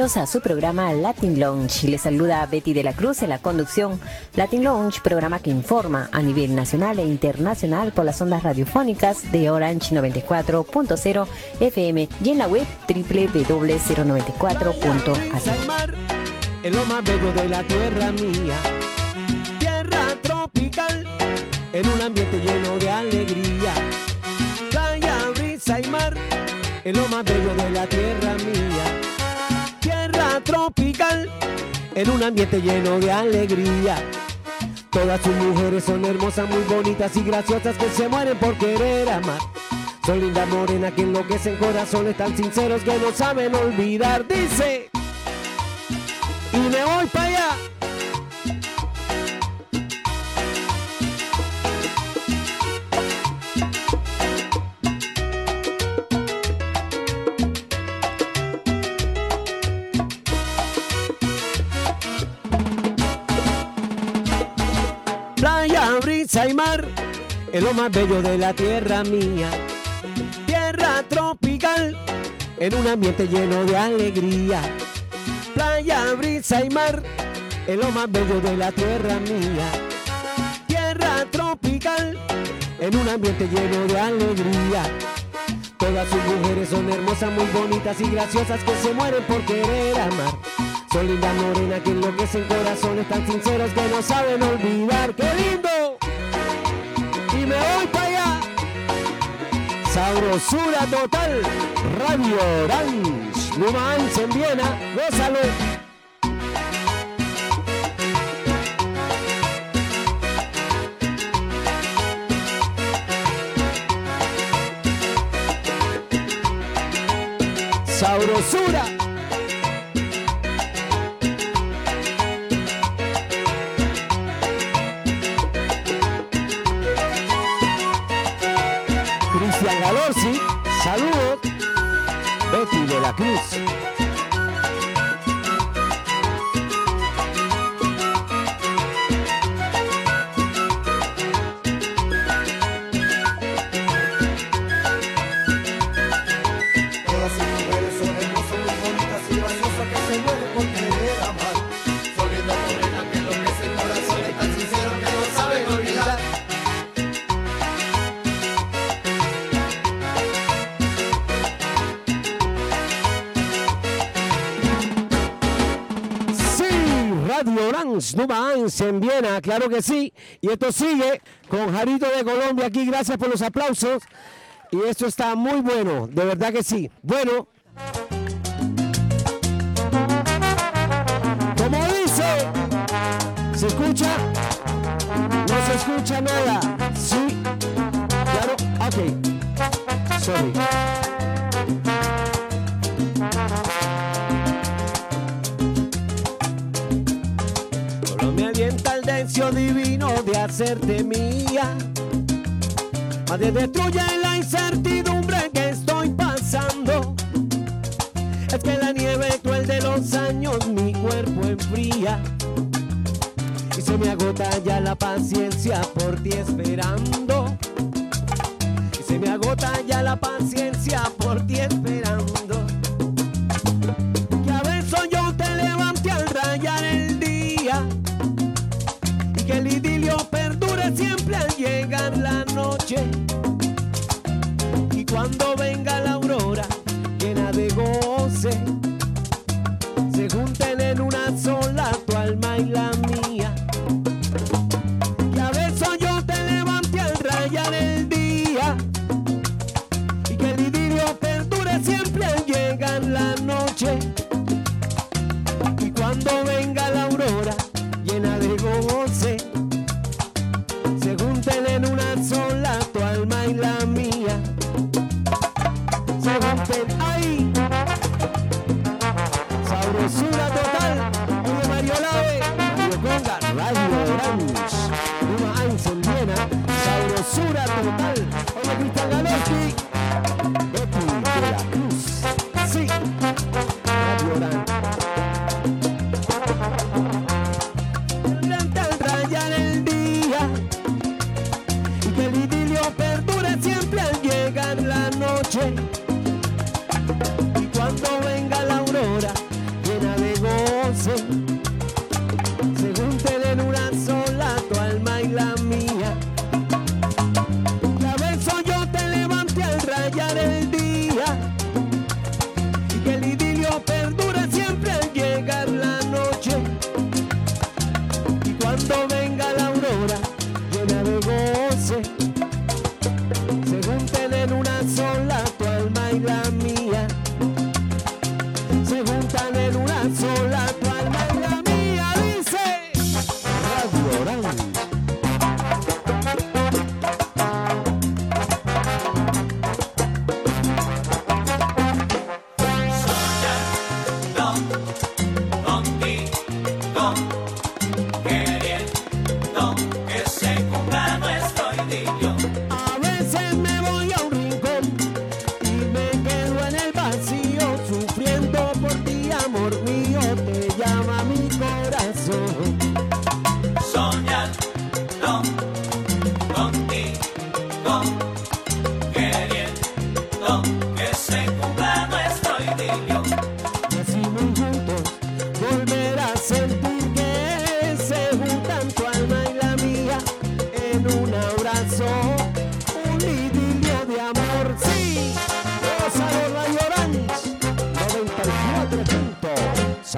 A su programa Latin Lounge. Les saluda Betty de la Cruz en la conducción. Latin Lounge, programa que informa a nivel nacional e internacional por las ondas radiofónicas de Orange 94.0 FM y en la web www.094.ac. En lo más de la tierra mía, tierra tropical, en un ambiente lleno de alegría. Brisa y mar, en lo más de la tierra mía tropical, en un ambiente lleno de alegría. Todas sus mujeres son hermosas, muy bonitas y graciosas que se mueren por querer amar. Son lindas morenas que enloquecen corazones tan sinceros que no saben olvidar. Dice, y me voy para allá. Y mar es lo más bello de la tierra mía. Tierra tropical en un ambiente lleno de alegría. Playa, brisa y mar es lo más bello de la tierra mía. Tierra tropical en un ambiente lleno de alegría. Todas sus mujeres son hermosas, muy bonitas y graciosas que se mueren por querer amar. Son lindas morenas que enloquecen corazones tan sinceros que no saben olvidar. ¡Qué lindo! Me voy para allá. Sabrosura total, Radio Orange, Numancia en Viena, gózalo. Sabrosura. Nubaans en Viena, claro que sí. Y esto sigue con Jarito de Colombia aquí. Gracias por los aplausos. Y esto está muy bueno, de verdad que sí. Bueno. Como dice, ¿se escucha? No se escucha nada. Sí. Claro, ok. Sorry. De hacerte mía. Nadie destruye la incertidumbre que estoy pasando. Es que la nieve cruel de los años mi cuerpo enfría. Y se me agota ya la paciencia por ti esperando. Y se me agota ya la paciencia por ti esperando. Llegar la noche. Y cuando venga la aurora llena de goce, se junten en una sola tu alma y la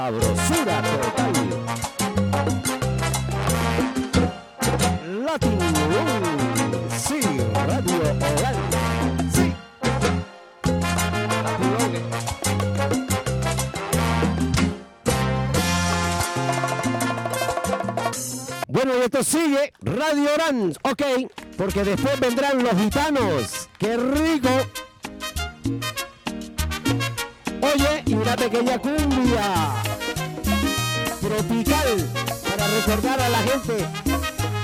sabrosura total. Latin Room, sí, Radio Orange, sí. Bueno, y esto sigue Radio Orange, ok, porque después vendrán los gitanos. ¡Qué rico! Oye, y una pequeña cumbia tropical para recordar a la gente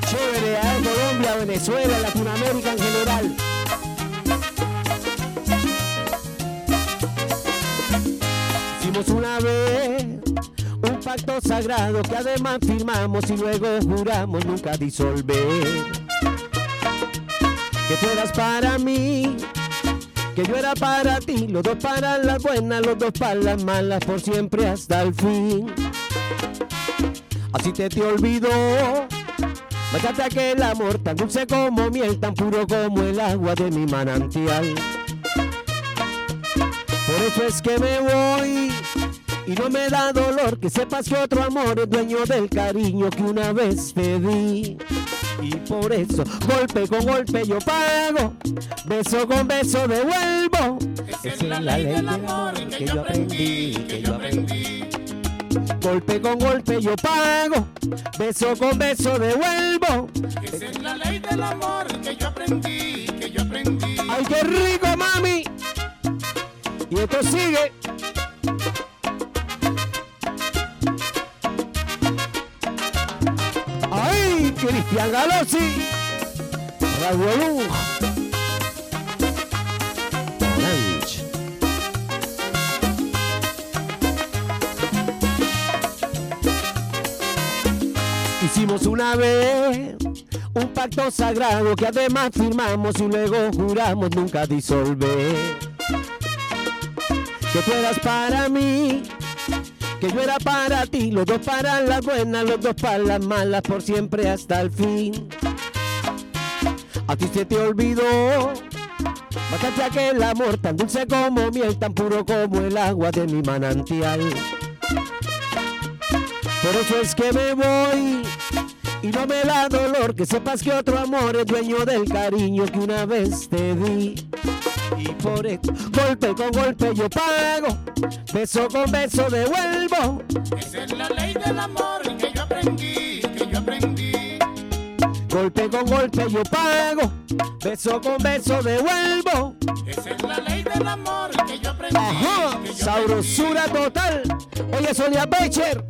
chévere en Colombia, Venezuela, Latinoamérica en general. Hicimos una vez un pacto sagrado que además firmamos y luego juramos nunca disolver. Que tú eras para mí, que yo era para ti, los dos para las buenas, los dos para las malas, por siempre hasta el fin. Así te te olvidó, mataste aquel amor tan dulce como miel, tan puro como el agua de mi manantial. Por eso es que me voy y no me da dolor que sepas que otro amor es dueño del cariño que una vez te di. Y por eso, golpe con golpe yo pago, beso con beso devuelvo. Esa es la ley del amor que yo aprendí, que yo aprendí. Golpe con golpe yo pago, beso con beso devuelvo. Esa es la ley del amor que yo aprendí, que yo aprendí. ¡Ay, qué rico, mami! Y esto sigue. ¡Ay, Cristian Galossi! Radio Luz. Hicimos una vez un pacto sagrado que además firmamos y luego juramos nunca disolver. Que tú eras para mí, que yo era para ti, los dos para las buenas, los dos para las malas, por siempre hasta el fin. A ti se te olvidó, mataste aquel amor tan dulce como miel, tan puro como el agua de mi manantial. Por eso es que me voy y no me da dolor que sepas que otro amor es dueño del cariño que una vez te di. Y por esto, golpe con golpe yo pago, beso con beso devuelvo. Esa es la ley del amor que yo aprendí, que yo aprendí. Golpe con golpe yo pago, beso con beso devuelvo. Esa es la ley del amor que yo aprendí. Ajá, que yo sabrosura total. Oye, Sonia Becher.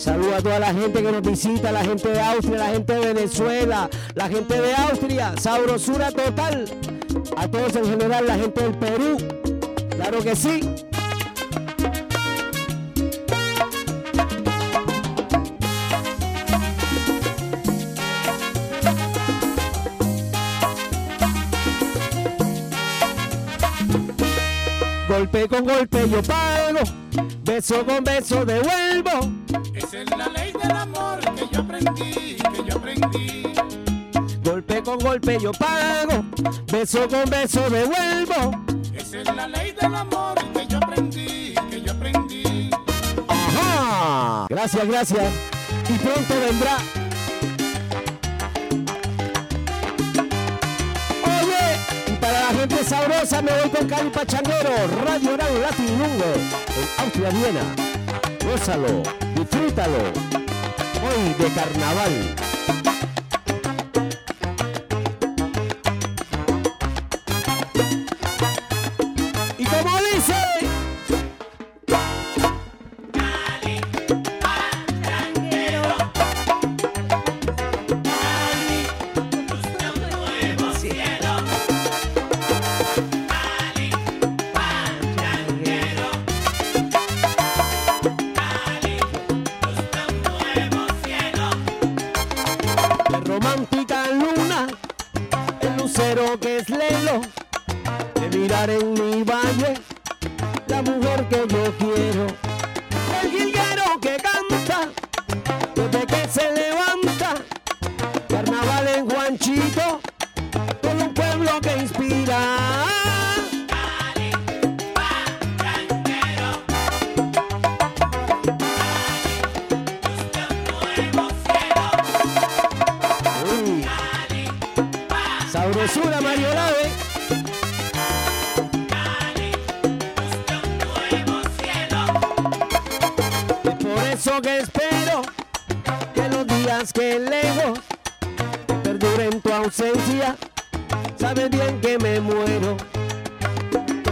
Saludo a toda la gente que nos visita, la gente de Austria, la gente de Venezuela, la gente de Austria, sabrosura total. A todos en general, la gente del Perú, claro que sí. Golpe con golpe yo pago, beso con beso devuelvo. Esa es la ley del amor que yo aprendí, que yo aprendí. Golpe con golpe yo pago, beso con beso devuelvo. Esa es la ley del amor que yo aprendí, que yo aprendí. Ajá. Gracias, gracias. Y pronto vendrá. Gente sabrosa me voy con Cali Pachanguero, Radio Oral Latin Lungo, en Austria Viena. Gózalo, disfrútalo. Hoy de carnaval.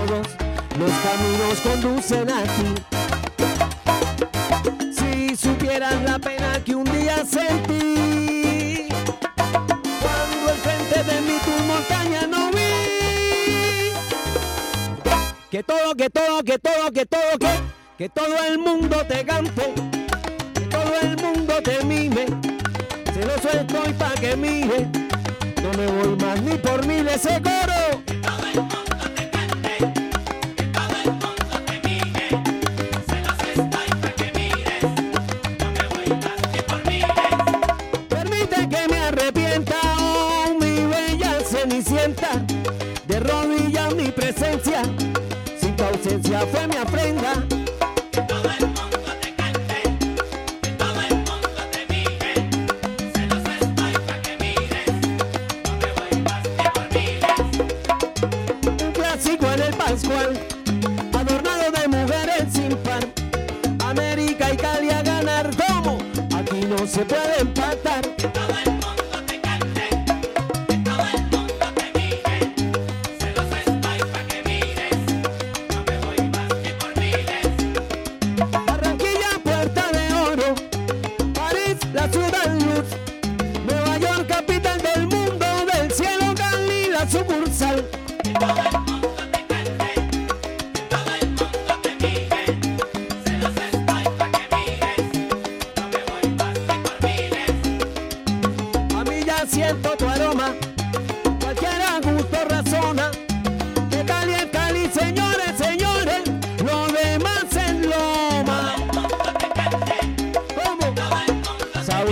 Los caminos conducen a ti. Si supieras la pena que un día sentí cuando al frente de mí tu montaña no vi. Que todo, que todo, que todo, que todo, que, que todo el mundo te cante, que todo el mundo te mime. Celoso estoy pa' que mire, no me voy más ni por mil ese coro. Tu ausencia fue mi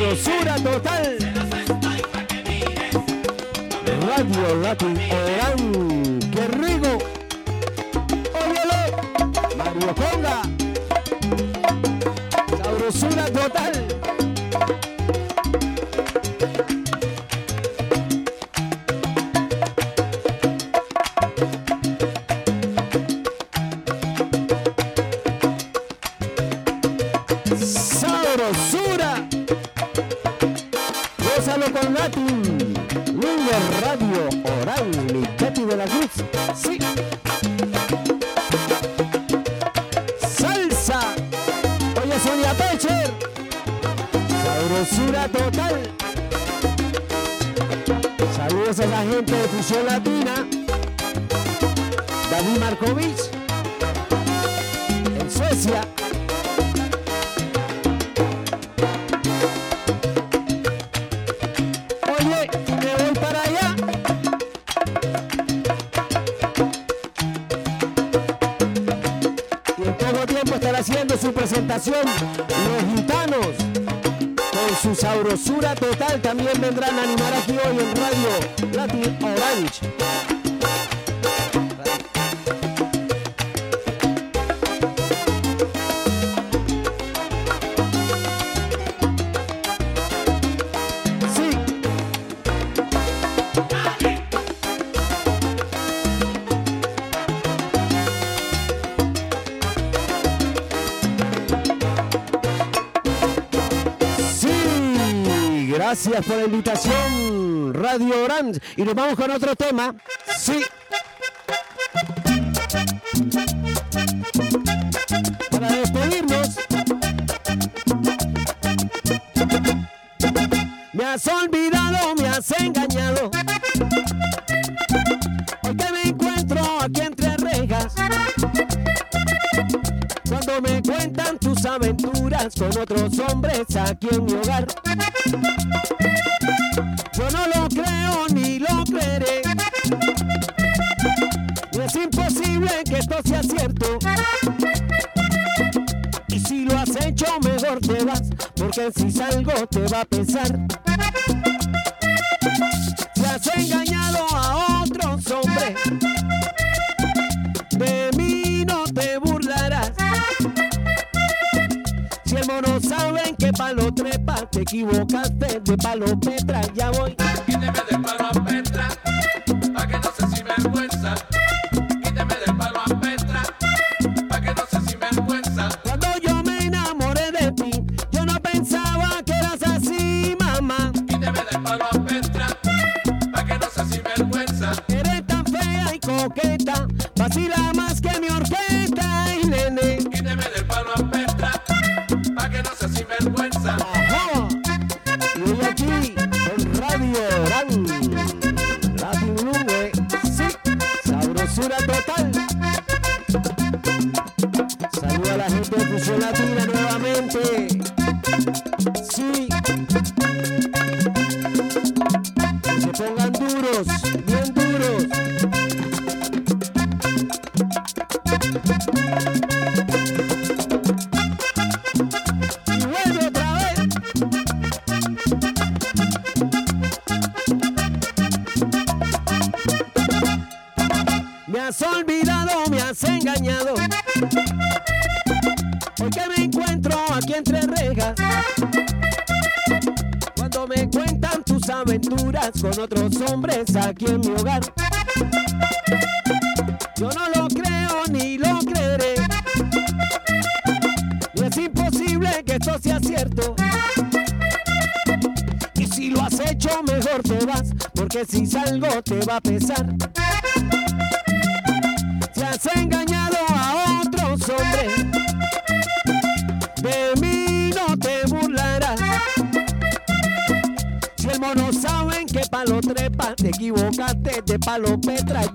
Sabrosura total. Radio Latin Radio Orange. Y nos vamos con otro tema. Sí. Para despedirnos. Me has olvidado, me has engañado. Hoy que me encuentro aquí entre rejas. Cuando me cuentan tus aventuras con otros hombres aquí en mi hogar. porque si salgo te va a pesar. Te has engañado a otros hombres, de mí no te burlarás. Si el mono saben que palo trepa, te equivocaste de palo petra, ya voy. con otros hombres aquí en mi hogar. Yo no lo creo ni lo creeré. Y es imposible que esto sea cierto. Y si lo has hecho, mejor te vas, porque si salgo te va a pesar. Palo Petra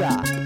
Yeah.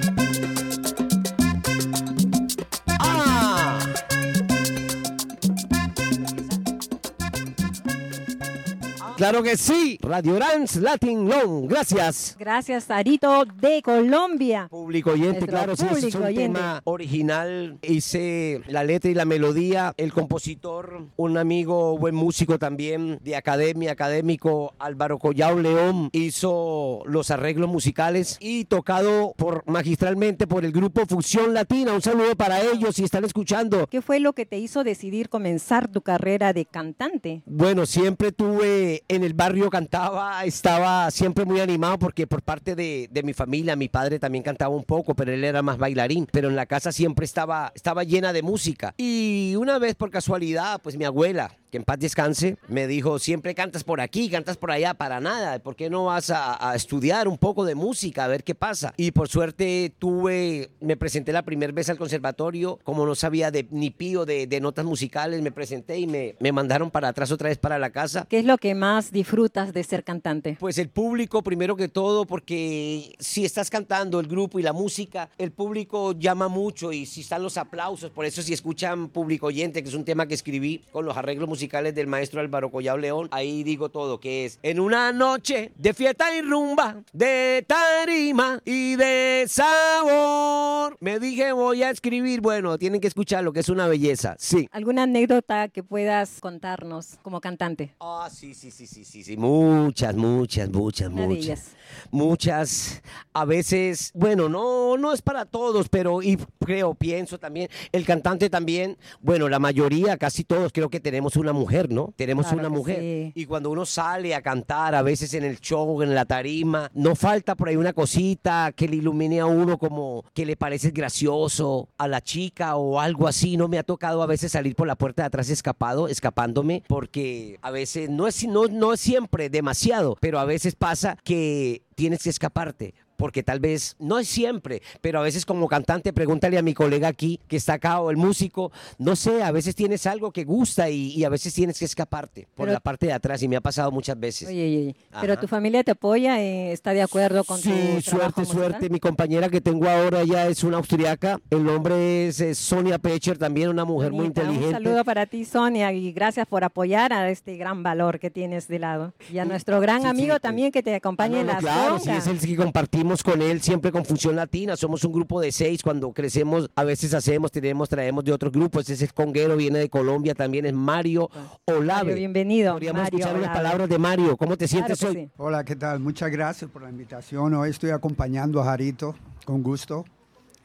Claro que sí. Radio Orange Latin Long. Gracias. Gracias, Arito de Colombia. Público oyente, Nuestro claro, sí, es un oyente. tema original. Hice la letra y la melodía. El compositor, un amigo, buen músico también de academia, académico, Álvaro Collao León, hizo los arreglos musicales y tocado por magistralmente por el grupo Fusión Latina. Un saludo para ellos si están escuchando. ¿Qué fue lo que te hizo decidir comenzar tu carrera de cantante? Bueno, siempre tuve en el barrio cantaba, estaba siempre muy animado porque por parte de, mi familia, mi padre también cantaba un poco, pero él era más bailarín, pero en la casa siempre estaba, estaba llena de música. Y una vez por casualidad, pues mi abuela, que en paz descanse, me dijo, siempre cantas por aquí, cantas por allá, para nada, ¿por qué no vas a, a estudiar un poco de música, a ver qué pasa? Y por suerte tuve, me presenté la primera vez al conservatorio, como no sabía de, ni pío de, de notas musicales, me presenté y me, me mandaron para atrás otra vez para la casa. ¿Qué es lo que más disfrutas de ser cantante? Pues el público primero que todo, porque si estás cantando el grupo y la música, el público llama mucho y si están los aplausos, por eso si escuchan público oyente, que es un tema que escribí con los arreglos musicales del maestro Álvaro Collao León, ahí digo todo, que es en una noche de fiesta y rumba, de tarima y de sabor. Me dije voy a escribir, bueno, tienen que escuchar lo que es una belleza, sí. ¿Alguna anécdota que puedas contarnos como cantante? Ah, sí, sí, sí, sí, sí, sí, muchas, muchas, muchas, Una de muchas. ellas. Muchas, a veces, bueno, no, no es para todos, pero y creo, pienso también, el cantante también, bueno, la mayoría, casi todos creo que tenemos una mujer, ¿no? Tenemos Claro una mujer. sí. Y cuando uno sale a cantar, a veces en el show, en la tarima, no falta por ahí una cosita que le ilumine a uno como que le parece gracioso a la chica o algo así. No me ha tocado a veces salir por la puerta de atrás escapado, escapándome, porque a veces no es, no, no es siempre demasiado, pero a veces pasa que tienes que escaparte. Porque tal vez, no es siempre, pero a veces como cantante, pregúntale a mi colega aquí que está acá o el músico, no sé, a veces tienes algo que gusta y, y a veces tienes que escaparte por Pero- la parte de atrás y me ha pasado muchas veces. Oye, oye, pero tu familia te apoya, eh, está de acuerdo con tu Sí, trabajo suerte, musical? suerte. Mi compañera que tengo ahora ya es una austriaca. El nombre es, eh, Sonia Pecher, también una mujer muy Bonita. inteligente. Un saludo para ti, Sonia, y gracias por apoyar a este gran valor que tienes de lado. Y a nuestro gran Sí, amigo sí. también que te Ah, acompaña no, en no, las claro, sí, es el que compartimos con él siempre con Función Latina. Somos un grupo de seis. Cuando crecemos, a veces hacemos, tenemos, traemos de otros grupos. Ese es conguero, viene de Colombia, también es Mario Olave. Mario, bienvenido, Podríamos Mario escuchar unas Olave. palabras de Mario. ¿Cómo te Claro sientes que hoy? sí. Hola, ¿qué tal? Muchas gracias por la invitación. Hoy estoy acompañando a Jarito con gusto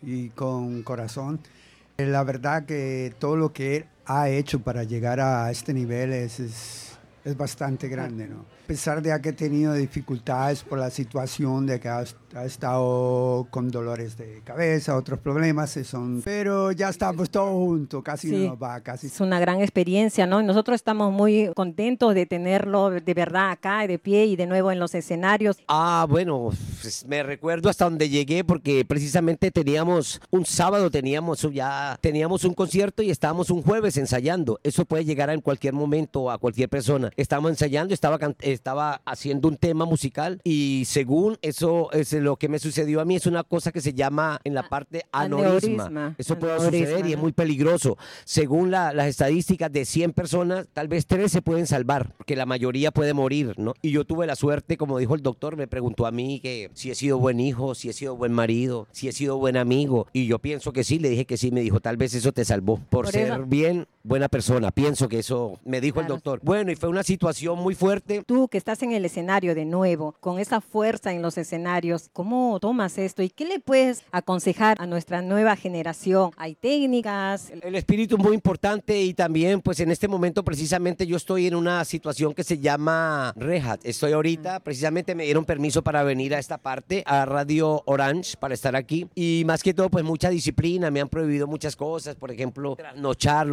y con corazón. Eh, La verdad que todo lo que él ha hecho para llegar a este nivel es, es, es bastante grande, ¿no? A pesar de que he tenido dificultades por la situación de que ha, ha estado con dolores de cabeza, otros problemas, eh, son, pero ya estamos todos juntos, casi Sí. no nos va, casi Es una gran experiencia, ¿no? Nosotros estamos muy contentos de tenerlo de verdad acá, de pie y de nuevo en los escenarios. Ah, bueno, pues, me recuerdo hasta donde llegué porque precisamente teníamos un sábado, teníamos ya teníamos un concierto y estábamos un jueves ensayando. Eso puede llegar en cualquier momento a cualquier persona. Estábamos ensayando, estaba estaba haciendo un tema musical y según eso es lo que me sucedió a mí es una cosa que se llama en la parte aneurisma. aneurisma, Eso puede suceder y es muy peligroso. Según la- las estadísticas de 100 personas, tal vez 3 se pueden salvar, porque la mayoría puede morir, ¿no? Y yo tuve la suerte, como dijo el doctor, me preguntó a mí que si he sido buen hijo, si he sido buen marido, si he sido buen amigo. Y yo pienso que sí, le dije que sí, me dijo, tal vez eso te salvó por, Por ser eso- bien, buena persona. Pienso que eso me dijo el Claro. doctor. Bueno, y fue una situación muy fuerte. Tú que estás en el escenario de nuevo, con esa fuerza en los escenarios, ¿cómo tomas esto y qué le puedes aconsejar a nuestra nueva generación? ¿Hay técnicas? El espíritu es muy importante y también, pues en este momento precisamente yo estoy en una situación que se llama Rehat. Estoy ahorita, precisamente me dieron permiso para venir a esta parte, a Radio Orange, para estar aquí. Y más que todo, pues mucha disciplina, me han prohibido muchas cosas, por ejemplo, trasnochar,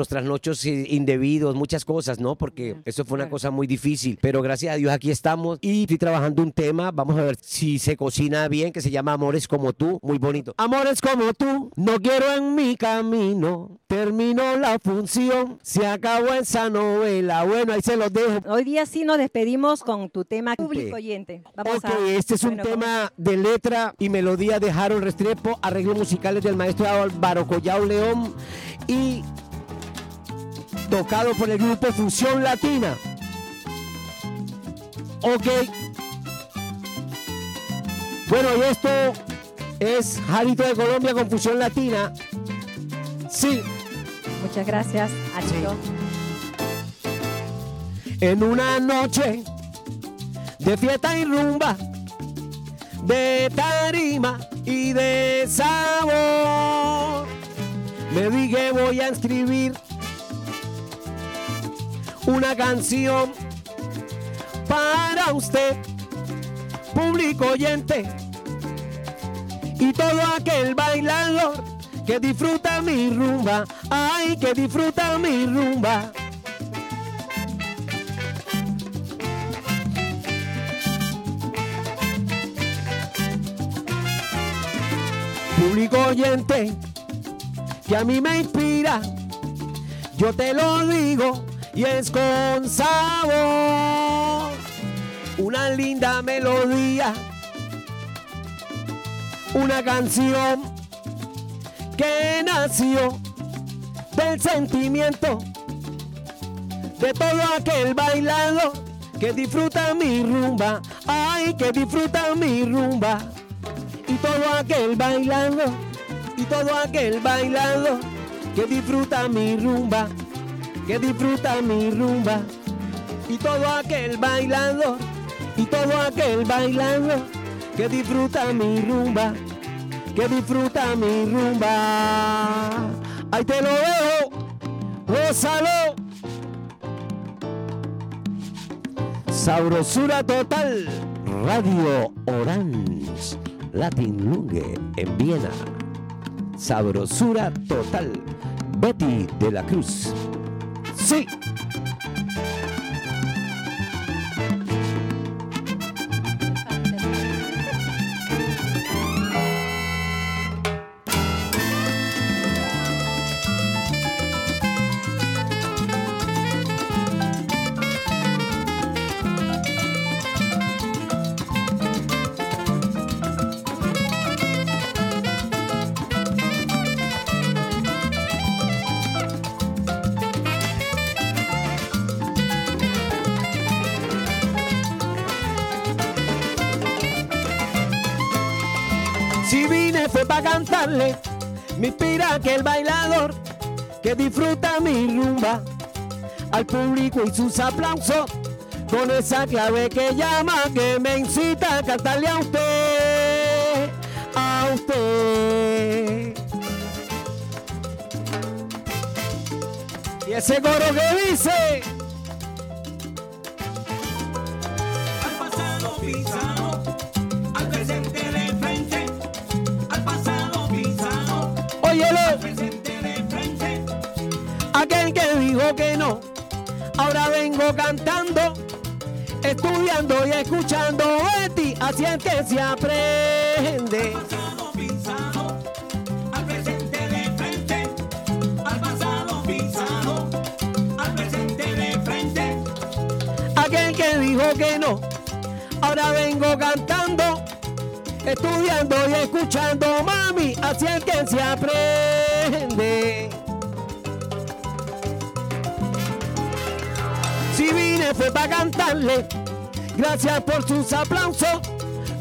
eh, indebidos, muchas cosas, ¿no? Porque eso fue una cosa muy difícil. Pero gracias a Dios aquí estamos y estoy trabajando un tema, vamos a ver si se cocina bien, que se llama Amores como tú, muy bonito. Amores como tú, no quiero en mi camino, terminó la función, se acabó esa novela. Bueno, ahí se los dejo. Hoy día sí nos despedimos con tu tema público oyente. Vamos Ok, a- este es un bueno, tema de letra y melodía de Harold Restrepo, arreglos musicales del maestro Álvaro Collao León y tocado por el grupo Fusión Latina. Ok. Bueno, y esto es Jarito de Colombia con Fusión Latina. Sí, Muchas gracias, Arito. en una noche de fiesta y rumba, de tarima y de sabor. Me dije voy a escribir una canción para usted, público oyente, y todo aquel bailador que disfruta mi rumba, ay, que disfruta mi rumba. público oyente que a mí me inspira. Yo te lo digo y es con sabor. Una linda melodía. Una canción que nació del sentimiento de todo aquel bailador que disfruta mi rumba. Ay, que disfruta mi rumba y todo aquel bailando, y todo aquel bailando, que disfruta mi rumba, que disfruta mi rumba, y todo aquel bailando, y todo aquel bailando, que disfruta mi rumba, que disfruta mi rumba. Ahí te lo dejo, gózalo. Sabrosura total, Radio Orange. Latin Lunge en Viena. Sabrosura total. Betty de la Cruz. Sí. Cantarle, me inspira que el bailador que disfruta mi rumba al público y sus aplausos con esa clave que llama que me incita a cantarle a usted, a usted. Y ese coro que dice. Aquel que dijo que no, ahora vengo cantando, estudiando y escuchando Betty, así es que se aprende. pasado pisado, al presente de frente, al pasado pisado, al presente de frente. Aquel que dijo que no, ahora vengo cantando, estudiando y escuchando, mami, así es que se aprende. Fue para cantarle, gracias por sus aplausos,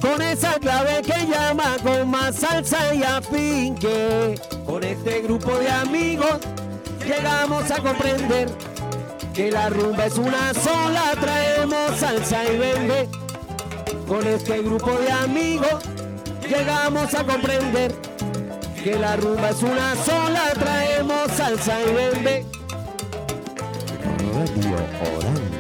con esa clave que llama con más salsa y afinque. Con este grupo de amigos llegamos a comprender que la rumba es una sola, traemos salsa y bembe. Con este grupo de amigos llegamos a comprender que la rumba es una sola, traemos salsa y bembe. Radio Orange.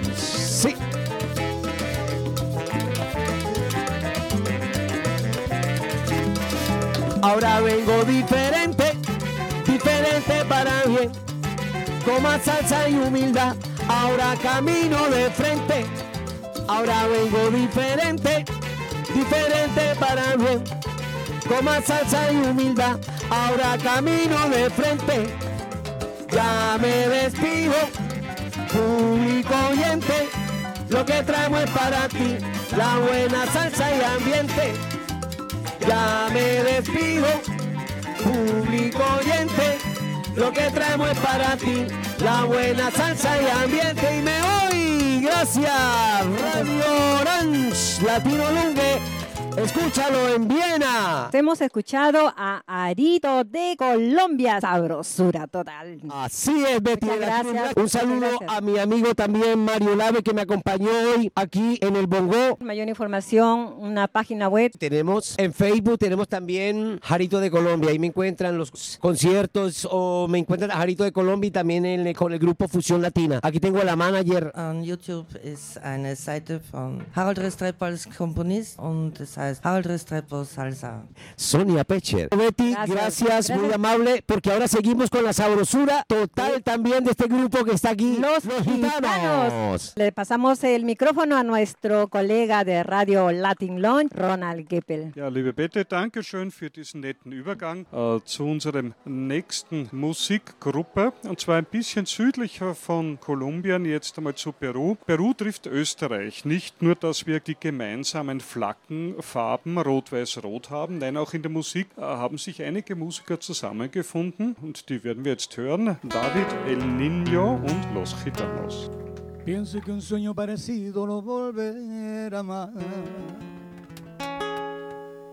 Ahora vengo diferente, diferente para bien con más salsa y humildad. Ahora camino de frente, ahora vengo diferente, diferente para bien. Con más salsa y humildad, ahora camino de frente. Ya me despido, público oyente, lo que traemos es para ti, la buena salsa y ambiente. Ya me despido, público oyente, Lo que traemos es para ti, la buena salsa y ambiente. Y me voy, gracias, Radio Orange, Latino Lungue. Escúchalo en Viena. Hemos escuchado a Arito de Colombia, sabrosura total. Así es, Betty. Gracias, Un saludo gracias. a mi amigo también Mario Lave que me acompañó hoy aquí en el Bongo. Mayor información, una página web. Tenemos en Facebook, tenemos también Jarito de Colombia. Ahí me encuentran los conciertos o me encuentran a Jarito de Colombia y también en el- con el grupo Fusión Latina. Aquí tengo a la manager. An YouTube ist eine Seite von Harald Restrepo als Komponist und es heißt Harald Restrepo Salsa. Sonia Pecher. Betty, Gracias. gracias, muy Gracias. amable, porque ahora seguimos con la sabrosura total también de este grupo que está aquí. Los gitanos. Le pasamos el micrófono a nuestro colega de Radio Latin Launch, Ronald Geppel. Ja, liebe Bette, danke schön für diesen netten Übergang äh, zu unserem nächsten Musikgruppe. Und zwar ein bisschen südlicher von Kolumbien, jetzt einmal zu Peru. Peru trifft Österreich. Nicht nur, dass wir die gemeinsamen Flaggenfarben Rot-Weiß-Rot haben, nein, auch in der Musik äh, haben sich einige Musiker zusammengefunden und die werden wir jetzt hören. David El Niño und Los Gitanos. Pienso que un sueño parecido lo volverá amar.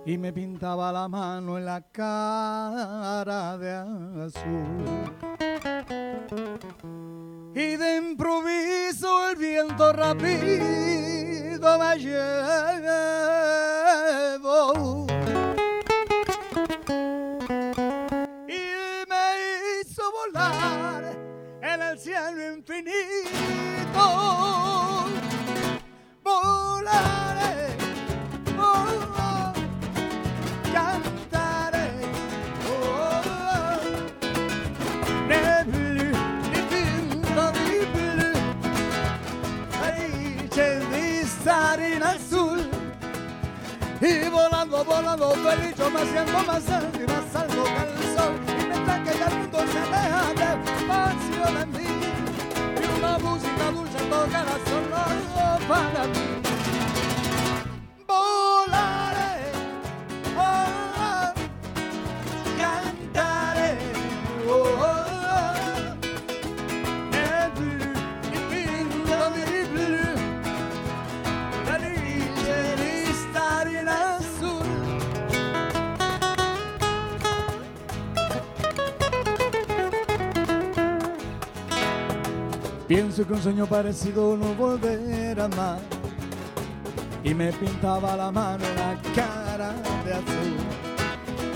Y me pintaba la mano en la cara de azul. Y de improviso el viento rápido me llevó. Y me hizo volar en el cielo infinito. Volaré, Y volando, volando, feliz, yo me siento más y más alto que el sol. Y mientras que el mundo se aleja despacio de mí, y una música dulce tocará solo para mí. Pienso que un sueño parecido no volverá más. Y me pintaba la mano en la cara de azul.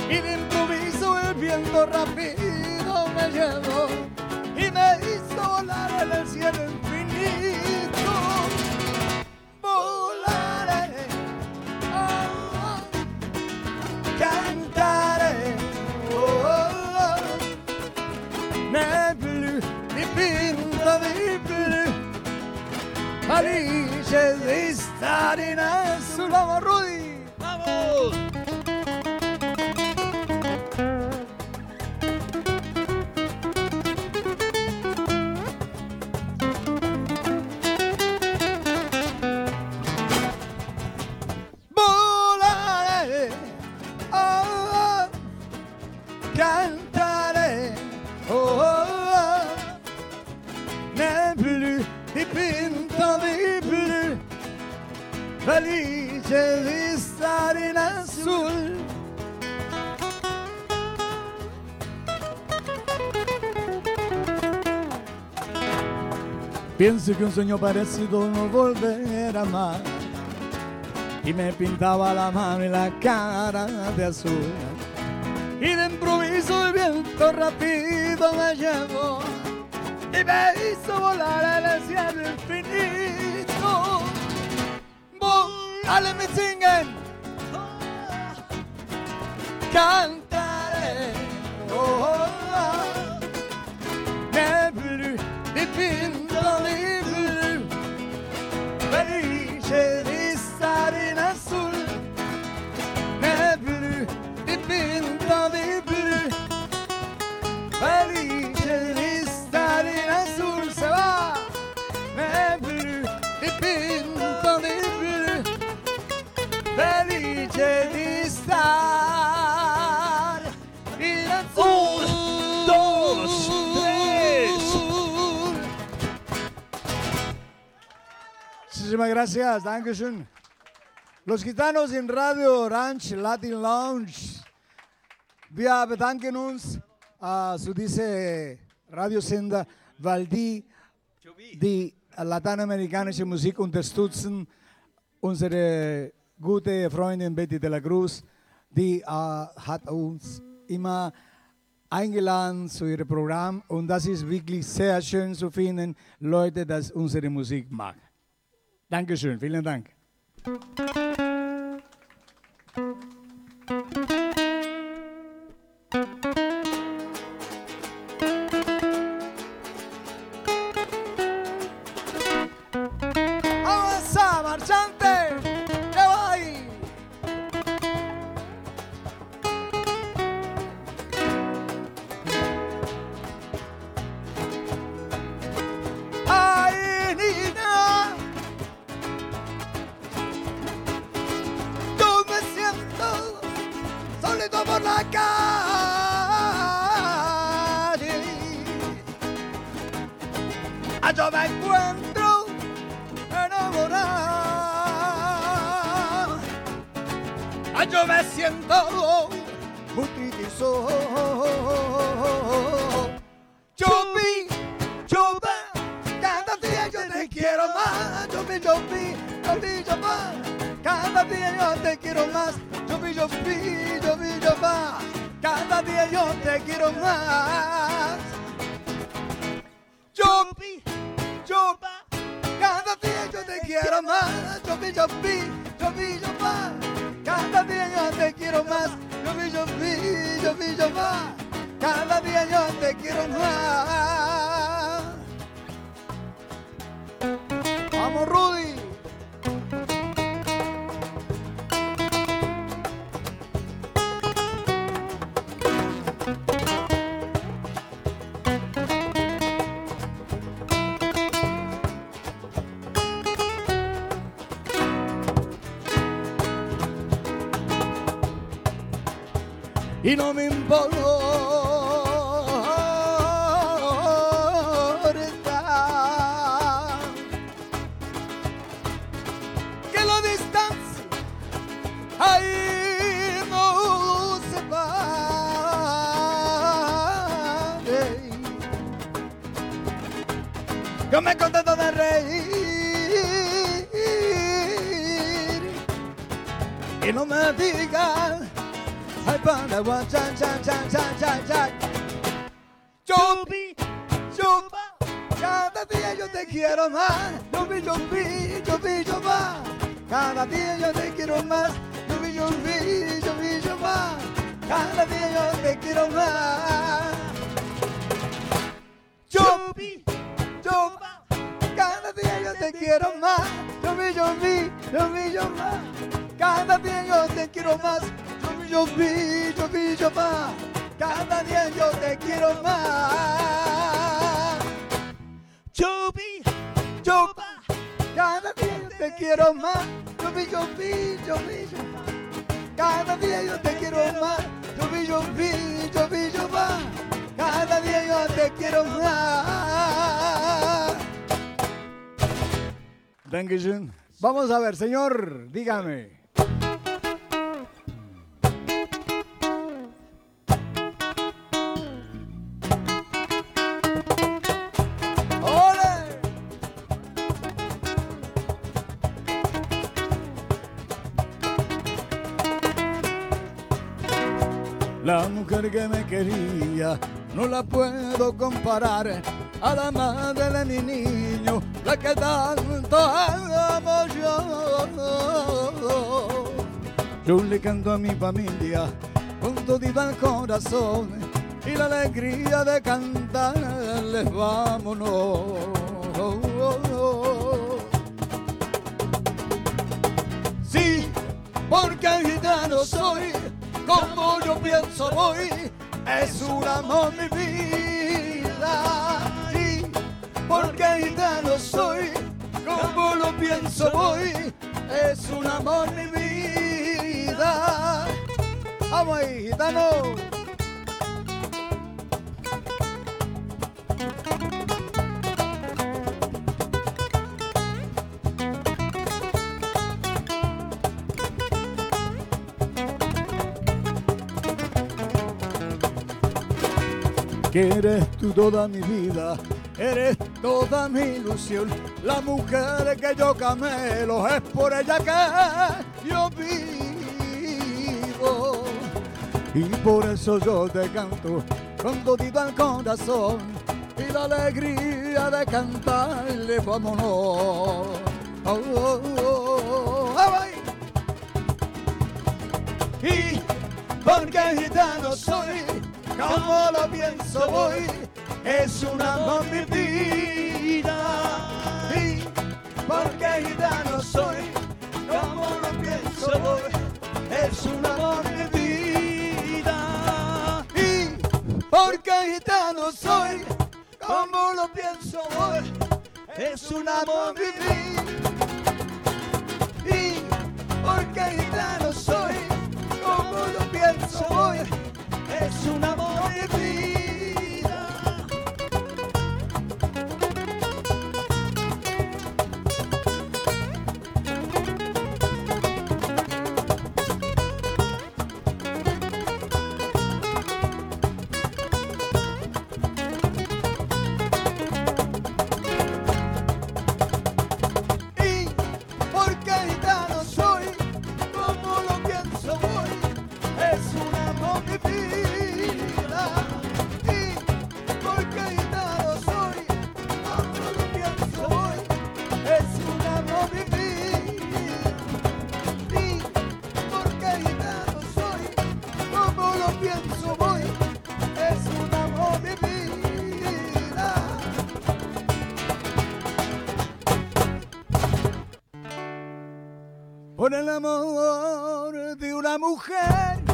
Y de improviso el viento rápido me llevó. Y me hizo volar en el cielo infinito. Felice di stare in azul. Vamos Rudy, Pienso que un sueño parecido no volverá más. Y me pintaba la mano y la cara de azul. Y de improviso el viento rápido me llevó y me hizo volar el cielo infinito. Volaré me singen, cantaré, Muchísimas gracias, Dankeschön. Los gitanos in Radio Orange Latin Lounge. Wir bedanken uns, uh, so diese Radiosender, weil die die lateinamerikanische Musik unterstützen. Unsere gute Freundin Betty de la Cruz, die äh, hat uns immer eingeladen zu ihrem Programm und das ist wirklich sehr schön zu finden, Leute, das unsere Musik mag. Dankeschön, vielen Dank. Más. Yo vi, yo vi, yo vi, yo más. Cada día yo te quiero más. Yo vi, yo vi, yo vi, yo más. Cada día yo te quiero más. Yo vi, yo va, cada día yo te quiero más. Yo vi, yo vi, yo vi, yo va, cada día yo te quiero más. Yo vi, yo vi, yo vi, yo va, cada día yo te quiero más. Vamos, Rudy. y no me importa te quiero más. Yo vi, yo vi, yo vi, yo va, cada día yo te quiero más. Yo vi, yo vi, yo va, cada día yo te quiero más. Yo vi, yo va, cada día yo te quiero más. Yo vi, yo vi, yo vi, yo va, cada día yo te quiero más. Yo vi, yo vi, yo vi, yo va, cada día yo te quiero más. Dankeschön. Vamos a ver, señor, dígame. La mujer que me quería no la puedo comparar a la madre de mi niño, la que tanto amo yo. Yo le canto a mi familia con todo el corazón y la alegría de cantarles vámonos. Sí, porque gitano soy, como yo pienso voy, es un amor mi vida. Sí, porque gitano soy, como lo pienso voy, es un amor mi vida. Vamos ahí. Que eres tú toda mi vida, eres toda mi ilusión la mujer que yo camelo es por ella que yo vivo. Y por eso yo te canto con todito el corazón y la alegría de cantarle tu amor. Oh, oh, oh, ay. Y porque gitano soy, como lo pienso voy, es un amor mi vida. Y porque gitano soy, como lo pienso voy, es un amor mi vida. Y porque gitano soy, como lo pienso voy, es un amor mi vida. Y porque gitano soy, como lo pienso hoy, es un amor de por el amor de una mujer.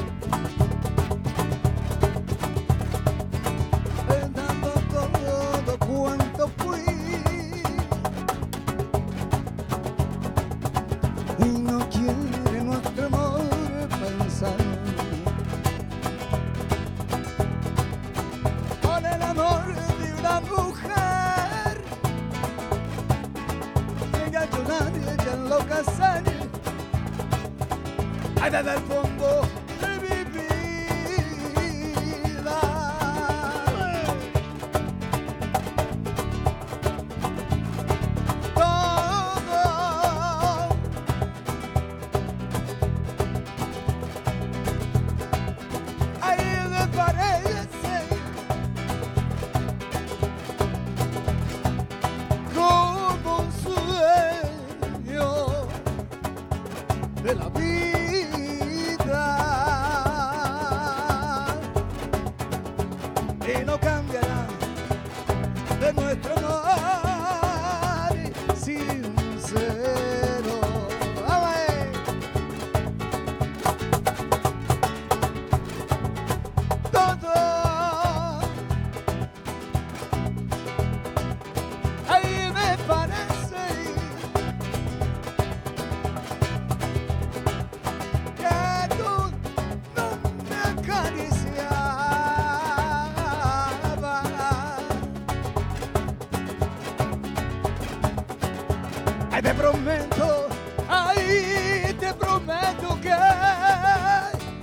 Te prometo, ay, te prometo que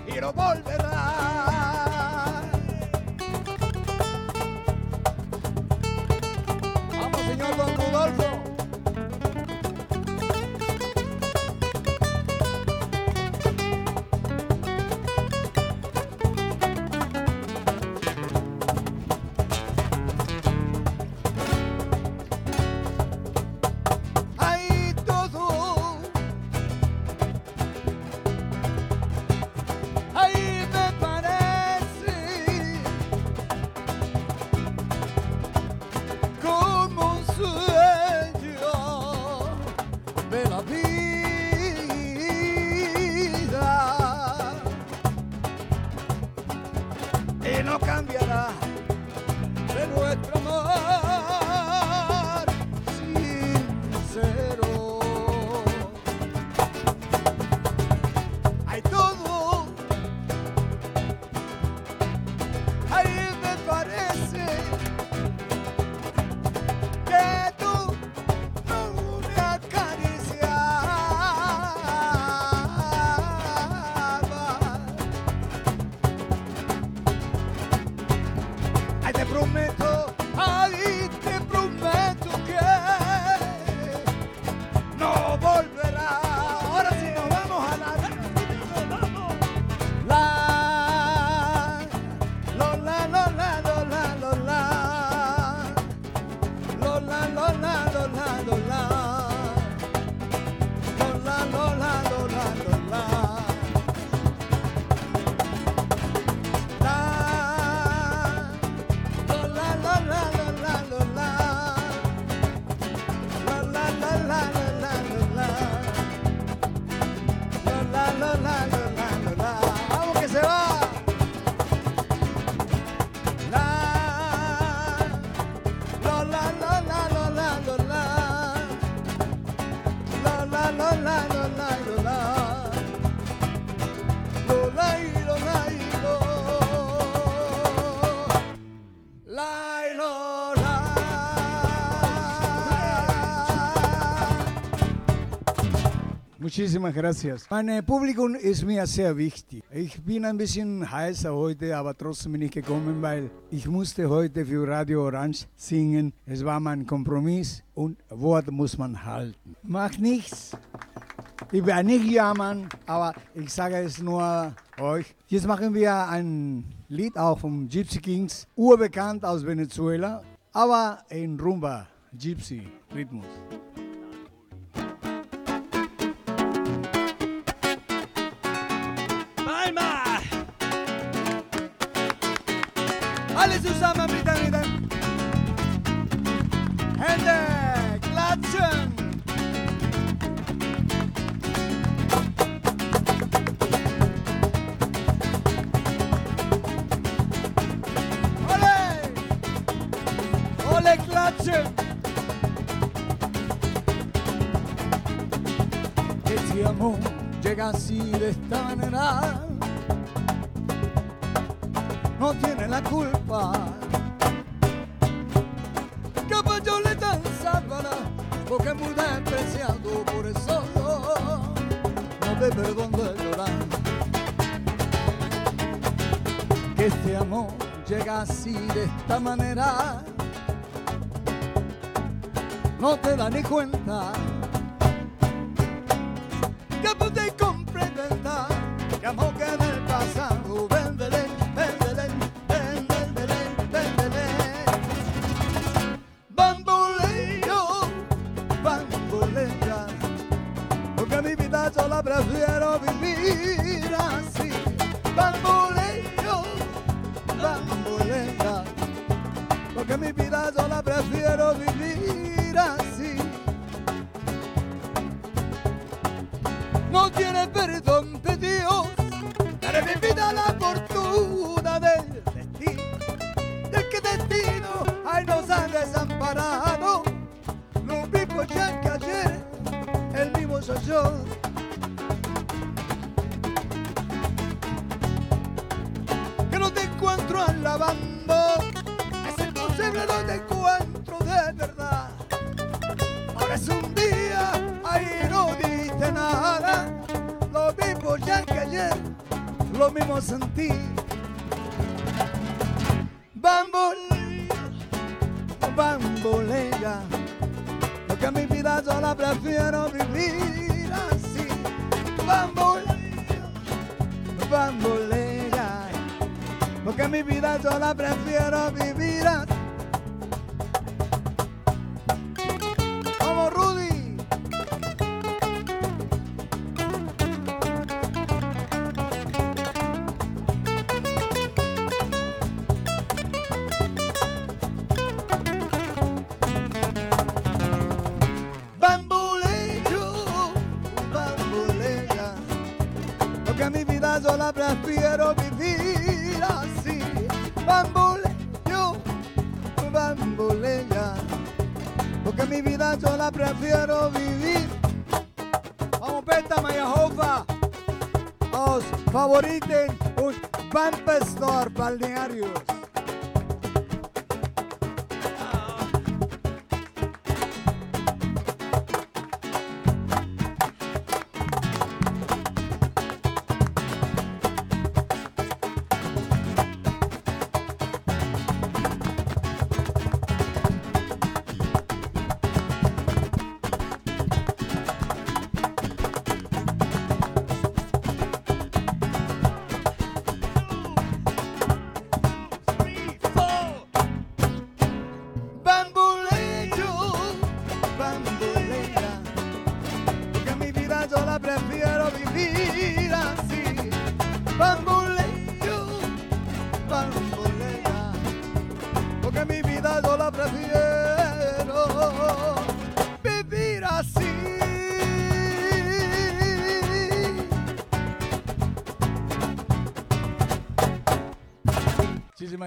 y no Muchísimas gracias. Mein Publikum ist mir sehr wichtig. Ich bin ein bisschen heißer heute, aber trotzdem bin ich gekommen, weil ich musste heute für Radio Orange singen. Es war mein Kompromiss und Wort muss man halten. Macht nichts. Ich werde nicht jammern, aber ich sage es nur euch. Jetzt machen wir ein Lied auch vom Gypsy Kings, urbekannt aus Venezuela, aber in Rumba, Gypsy Rhythmus. Alle zusammen bitte, bitte. Hände klatschen! Ole! Ole klatschen! Ese amor llega así de esta manera. La culpa. Capayole tan sábana, porque muy despreciado, por eso no te perdón de llorar. Que este amor llega así de esta manera. No te da ni cuenta que pude comprender que amor que en el pasado prefiero vivir. Vamos, Peta, Mayahova, os favoriten un Vampestor balnearios.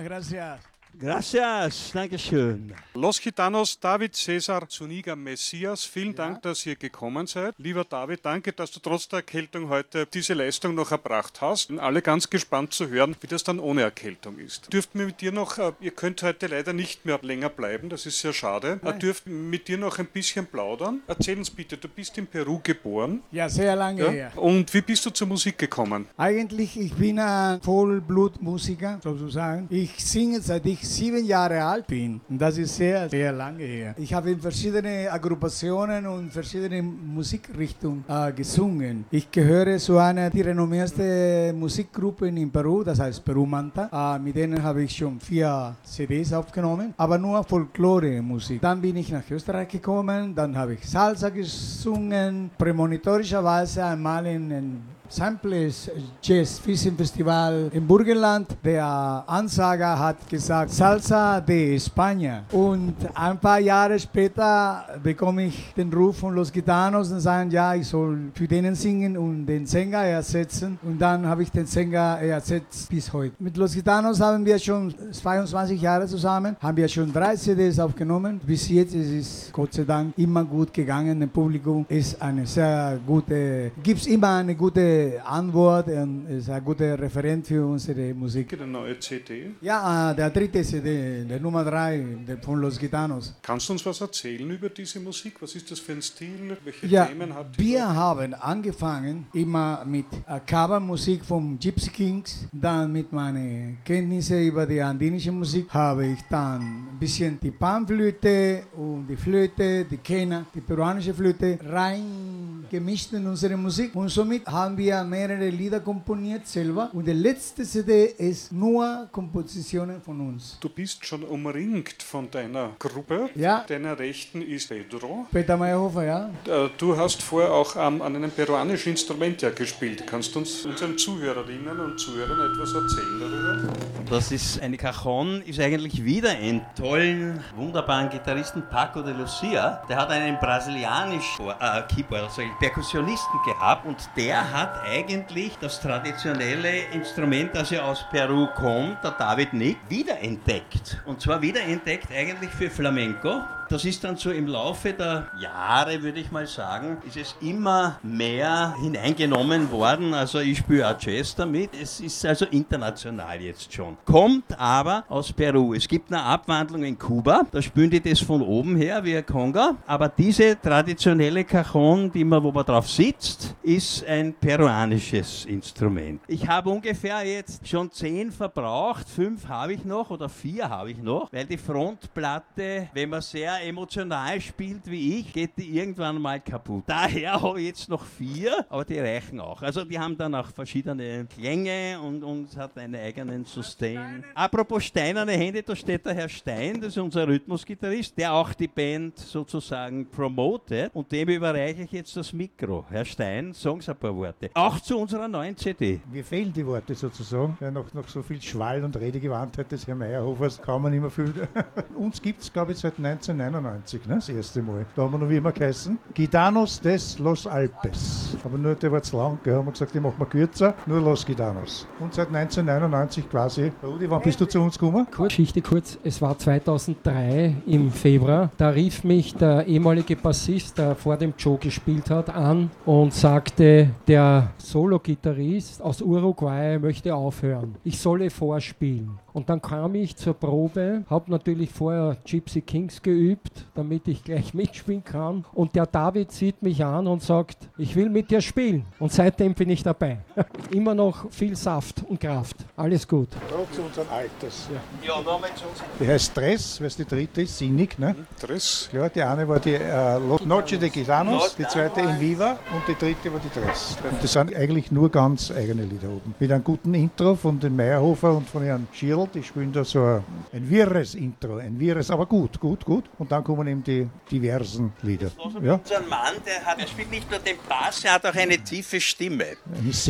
Muchísimas gracias. Gracias, Dankeschön. Los Gitanos, David Cesar Zuniga Messias, vielen Dank, dass ihr gekommen seid. Lieber David, danke, dass du trotz der Erkältung heute diese Leistung noch erbracht hast. Und alle ganz gespannt zu hören, wie das dann ohne Erkältung ist. Dürft mir mit dir noch, äh, ihr könnt heute leider nicht mehr länger bleiben, das ist sehr schade. Äh, Dürft mit dir noch ein bisschen plaudern. Erzähl uns bitte, du bist in Peru geboren. Ja, sehr lange Ja? her. Und wie bist du zur Musik gekommen? Eigentlich, ich bin ein Vollblutmusiker, sozusagen. Ich singe seit ich sieben Jahre alt bin. Und das ist sehr, sehr lange her. Ich habe in verschiedene Agrupationen und verschiedene Musikrichtungen äh, gesungen. Ich gehöre zu einer der renommiersten Musikgruppen in Peru, das heißt Peru Manta. Äh, mit denen habe ich schon vier CDs aufgenommen, aber nur Folklore-Musik. Dann bin ich nach Österreich gekommen, dann habe ich Salsa gesungen, prämonitorischerweise einmal in, in Samples Jazz Fishing Festival im Burgenland. Der Ansager hat gesagt Salsa de España. Und ein paar Jahre später bekomme ich den Ruf von Los Gitanos und sagen, ja, ich soll für denen singen und den Sänger ersetzen. Und dann habe ich den Sänger ersetzt bis heute. Mit Los Gitanos haben wir schon 22 Jahre zusammen, haben wir schon drei CDs aufgenommen. Bis jetzt ist es Gott sei Dank immer gut gegangen. Im Publikum ist eine sehr gute, gibt es immer eine gute Antwort und ist ein guter Referent für unsere Musik. Eine neue CD. Ja, äh, der dritte CD, der Nummer drei der von Los Gitanos. Kannst du uns was erzählen über diese Musik? Was ist das für ein Stil? Welche Ja, Themen hat die? wir haben angefangen immer mit äh, Covermusik vom Gypsy Kings, dann mit meinen Kenntnissen über die andinische Musik habe ich dann ein bisschen die Panflöte und die Flöte, die Kena, die peruanische Flöte rein gemischt in unsere Musik und somit haben wir mehrere Lieder komponiert selber und die letzte CD ist nur Kompositionen von uns. Du bist schon umringt von deiner Gruppe. Ja. Deiner Rechten ist Pedro. Peter Meyerhofer, ja? Äh, Du hast vorher auch ähm, an einem peruanischen Instrument ja gespielt. Kannst du uns unseren Zuhörerinnen und Zuhörern etwas erzählen darüber? Das ist eine Cajon, ist eigentlich wieder ein tollen, wunderbaren Gitarristen Paco de Lucia. Der hat einen brasilianischen äh, Keyboard, also einen Perkussionisten gehabt und der hat eigentlich das traditionelle Instrument, das ja aus Peru kommt, der David Nick, wiederentdeckt. Und zwar wiederentdeckt eigentlich für Flamenco. Das ist dann so im Laufe der Jahre, würde ich mal sagen, ist es immer mehr hineingenommen worden. Also ich spiele auch Jazz damit. Es ist also international jetzt schon. Kommt aber aus Peru. Es gibt eine Abwandlung in Kuba. Da spielen die das von oben her wie ein Conga. Aber diese traditionelle Cajon, die man, wo man drauf sitzt, ist ein peruanisches Instrument. Ich habe ungefähr jetzt schon zehn verbraucht. Fünf habe ich noch oder vier habe ich noch, weil die Frontplatte, wenn man sehr emotional spielt wie ich, geht die irgendwann mal kaputt. Daher habe ich jetzt noch vier, aber die reichen auch. Also die haben dann auch verschiedene Klänge und, und hat einen eigenen Sustain. Apropos steinerne Hände, da steht der Herr Stein, das ist unser Rhythmusgitarrist, der auch die Band sozusagen promotet und dem überreiche ich jetzt das Mikro. Herr Stein, sagen Sie ein paar Worte. Auch zu unserer neuen CD. Mir fehlen die Worte sozusagen. Ja, noch, noch so viel Schwall und Redegewandtheit des Herrn Meyerhofers kann man immer viel. Uns gibt es, glaube ich, seit 1999, ne? das erste Mal. Da haben wir noch wie immer geheißen. Gitanos des Los Alpes. Aber nur der war zu lang, gell? haben wir gesagt, die machen wir kürzer. Nur Los Gitanos. Und seit 1999 quasi. Rudi, wann bist du zu uns gekommen? Geschichte kurz, es war 2003 im Februar, da rief mich der ehemalige Bassist, der vor dem Joe gespielt hat, an und sagte, der Solo-Gitarrist aus Uruguay möchte aufhören. Ich solle vorspielen. Und dann kam ich zur Probe, habe natürlich vorher Gypsy Kings geübt, damit ich gleich mitspielen kann. Und der David sieht mich an und sagt, ich will mit dir spielen. Und seitdem bin ich dabei. Immer noch viel Saft und Kraft. Alles gut. Auch zu unseren Alters. Ja. Ja, uns. Die heißt Stress, weil es die dritte ist, Sinnig, ne? Dress. Klar, die eine war die äh, Noche de Gitanos, die zweite in Viva und die dritte war die Dress. Und das sind eigentlich nur ganz eigene Lieder oben. Mit einem guten Intro von den Meyerhofer und von Herrn Schirl Mädel, die spielen da so ein, ein wirres Intro, ein wirres, aber gut, gut, gut. Und dann kommen eben die diversen Lieder. Ja? So ein Mann, der, hat, der spielt nicht nur den Bass, er hat auch eine tiefe Stimme.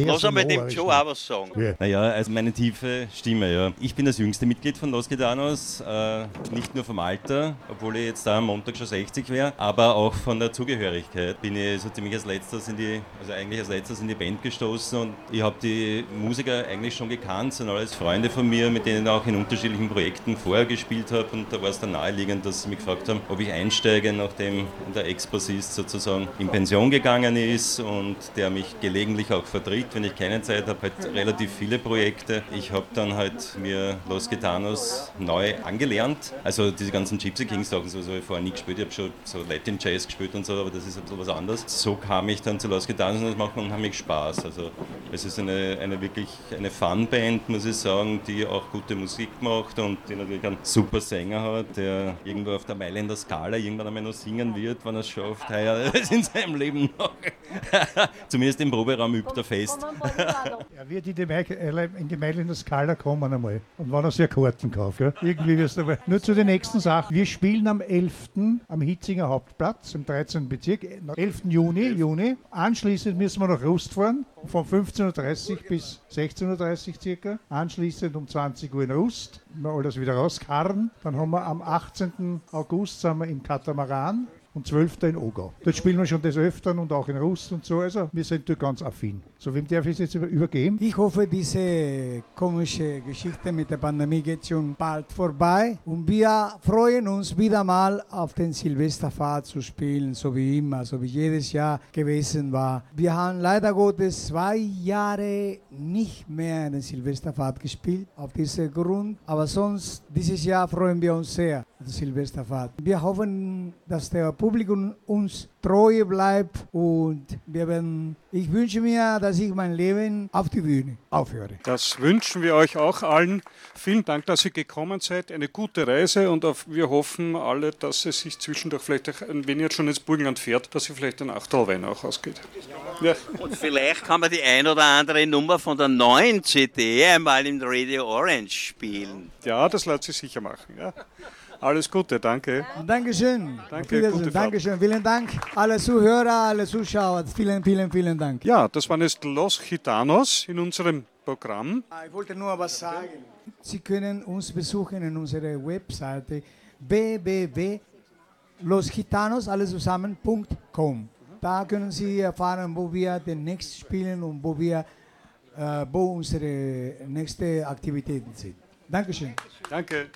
Lass einmal dem Joe auch was sagen. Ja. Naja, also meine tiefe Stimme, ja. Ich bin das jüngste Mitglied von Los Gitanos, äh, nicht nur vom Alter, obwohl ich jetzt da am Montag schon 60 wäre, aber auch von der Zugehörigkeit bin ich so ziemlich als letztes in die, also eigentlich als letztes in die Band gestoßen und ich habe die Musiker eigentlich schon gekannt, sind alles Freunde von mir, mit denen ich auch in unterschiedlichen Projekten vorher gespielt habe und da war es dann naheliegend, dass sie mich gefragt haben, ob ich einsteige, nachdem der Ex-Bassist sozusagen in Pension gegangen ist und der mich gelegentlich auch vertritt, wenn ich keine Zeit habe, halt relativ viele Projekte. Ich habe dann halt mir Los Gitanos neu angelernt, also diese ganzen Gypsy Kings Sachen, so habe ich vorher nie gespielt, ich habe schon so Latin Jazz gespielt und so, aber das ist ein bisschen was anderes. So kam ich dann zu Los Gitanos und das macht unheimlich Spaß. Also es ist eine, eine wirklich eine Fun-Band, muss ich sagen, die auch gute Musik macht und die natürlich einen super Sänger hat, der irgendwo auf der Meile in der Skala irgendwann einmal noch singen wird, wenn er es schafft, heuer in seinem Leben noch. Zumindest im Proberaum übt er fest. Er wird in die, Meile, in die Meile in der Skala kommen einmal. Und wenn er sich Karten kauft. Ja. Irgendwie wirst du aber. Nur zu den nächsten Sachen. Wir spielen am 11. am Hitzinger Hauptplatz im 13. Bezirk. Am 11. Juni, Juni. Anschließend müssen wir nach Rust fahren. Von 15.30 Uhr bis 16.30 Uhr circa. Anschließend um 20 Uhr in Rust. Wir alles wieder rauskarren. Dann haben wir am 18. August sind wir im Katamaran. Und 12. in Ogau. Dort spielen wir schon des Öfteren und auch in Rust und so. Also wir sind dort ganz affin. So, wem darf ich es jetzt über- übergeben? Ich hoffe, diese komische Geschichte mit der Pandemie geht schon bald vorbei. Und wir freuen uns wieder mal auf den Silvesterfahrt zu spielen, so wie immer, so wie jedes Jahr gewesen war. Wir haben leider Gottes zwei Jahre nicht mehr eine Silvesterfahrt gespielt, auf diesem Grund. Aber sonst, dieses Jahr freuen wir uns sehr auf die Silvesterfahrt. Wir hoffen, dass der Publikum uns treu bleibt und wir werden, ich wünsche mir, dass ich mein Leben auf die Bühne aufhöre. Das wünschen wir euch auch allen. Vielen Dank, dass ihr gekommen seid. Eine gute Reise und auf, wir hoffen alle, dass es sich zwischendurch vielleicht, auch, wenn ihr jetzt schon ins Burgenland fährt, dass ihr vielleicht ein Achtelwein auch ausgeht. Ja. Und vielleicht kann man die ein oder andere Nummer von der neuen CD einmal im Radio Orange spielen. ja, das lässt sich sicher machen. Ja. Alles Gute, danke. Dankeschön. Danke, gute Fahrt. Dankeschön. Vielen Dank. Alle Zuhörer, alle Zuschauer. Vielen, vielen, vielen Dank. Ja, das waren jetzt Los Gitanos in unserem Programm. Ich wollte nur was sagen. Sie können uns besuchen in unserer Webseite www.losgitanos alles zusammen.com. Da können Sie erfahren, wo wir demnächst spielen und wo wir äh, wo unsere nächste Aktivitäten sind. Dankeschön. Danke.